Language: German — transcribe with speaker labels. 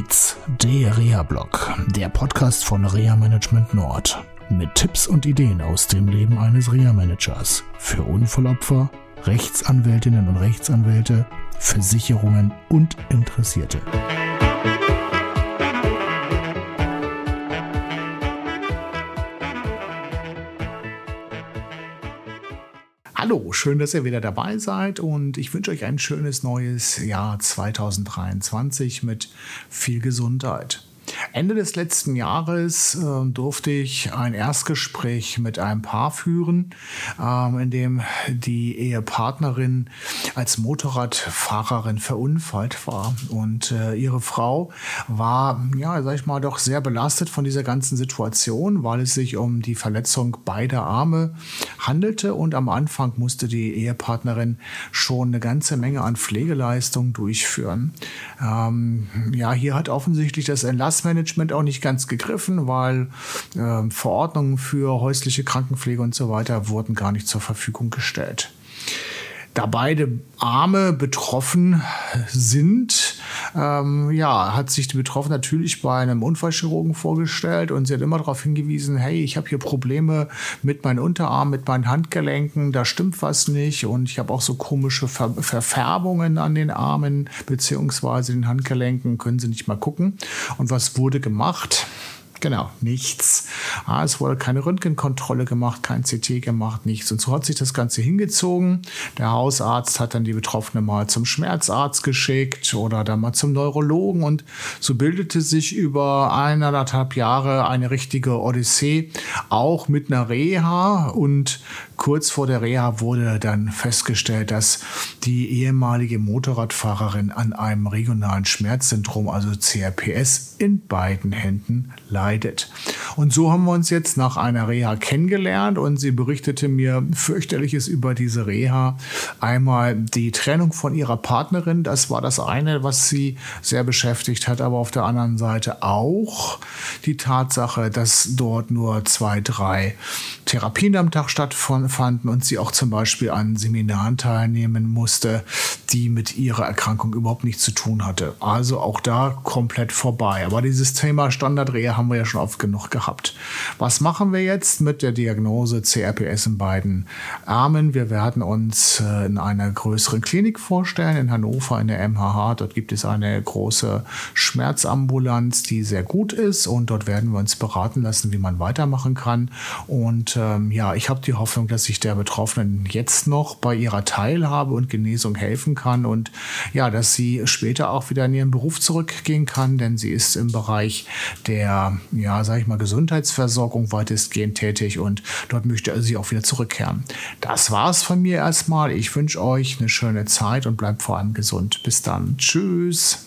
Speaker 1: geht's? Der Reha-Blog, der Podcast von Reha Management Nord. Mit Tipps und Ideen aus dem Leben eines Reha-Managers. Für Unfallopfer, Rechtsanwältinnen und Rechtsanwälte, Versicherungen und Interessierte. Hallo, schön, dass ihr wieder dabei seid und ich wünsche euch ein schönes neues Jahr 2023 mit viel Gesundheit. Ende des letzten Jahres äh, durfte ich ein Erstgespräch mit einem Paar führen, ähm, in dem die Ehepartnerin als Motorradfahrerin verunfallt war. Und äh, ihre Frau war, ja, sag ich mal, doch sehr belastet von dieser ganzen Situation, weil es sich um die Verletzung beider Arme handelte. Und am Anfang musste die Ehepartnerin schon eine ganze Menge an Pflegeleistungen durchführen. Ähm, ja, hier hat offensichtlich das Entlassmanagement Management auch nicht ganz gegriffen, weil äh, Verordnungen für häusliche Krankenpflege und so weiter wurden gar nicht zur Verfügung gestellt. Da beide Arme betroffen sind, ähm, ja, hat sich die Betroffene natürlich bei einem Unfallchirurgen vorgestellt und sie hat immer darauf hingewiesen, hey, ich habe hier Probleme mit meinen Unterarmen, mit meinen Handgelenken, da stimmt was nicht und ich habe auch so komische Ver Verfärbungen an den Armen beziehungsweise den Handgelenken, können Sie nicht mal gucken. Und was wurde gemacht? Genau, nichts. Ah, es wurde keine Röntgenkontrolle gemacht, kein CT gemacht, nichts. Und so hat sich das Ganze hingezogen. Der Hausarzt hat dann die Betroffene mal zum Schmerzarzt geschickt oder dann mal zum Neurologen. Und so bildete sich über eineinhalb Jahre eine richtige Odyssee, auch mit einer Reha. Und kurz vor der Reha wurde dann festgestellt, dass die ehemalige Motorradfahrerin an einem regionalen Schmerzsyndrom, also CRPS, in beiden Händen leidet. Und so haben wir uns jetzt nach einer Reha kennengelernt und sie berichtete mir fürchterliches über diese Reha. Einmal die Trennung von ihrer Partnerin, das war das eine, was sie sehr beschäftigt hat, aber auf der anderen Seite auch die Tatsache, dass dort nur zwei, drei Therapien am Tag stattfanden und sie auch zum Beispiel an Seminaren teilnehmen musste, die mit ihrer Erkrankung überhaupt nichts zu tun hatte. Also auch da komplett vorbei. Aber dieses Thema Standardreha haben wir ja schon oft genug gehabt. Was machen wir jetzt mit der Diagnose CRPS in beiden Armen? Wir werden uns äh, in einer größeren Klinik vorstellen, in Hannover, in der MHH. Dort gibt es eine große Schmerzambulanz, die sehr gut ist und dort werden wir uns beraten lassen, wie man weitermachen kann. Und ähm, ja, ich habe die Hoffnung, dass ich der Betroffenen jetzt noch bei ihrer Teilhabe und Genesung helfen kann und ja, dass sie später auch wieder in ihren Beruf zurückgehen kann, denn sie ist im Bereich der ja, sage ich mal, Gesundheitsversorgung weitestgehend tätig und dort möchte sie auch wieder zurückkehren. Das war's von mir erstmal. Ich wünsche euch eine schöne Zeit und bleibt vor allem gesund. Bis dann. Tschüss.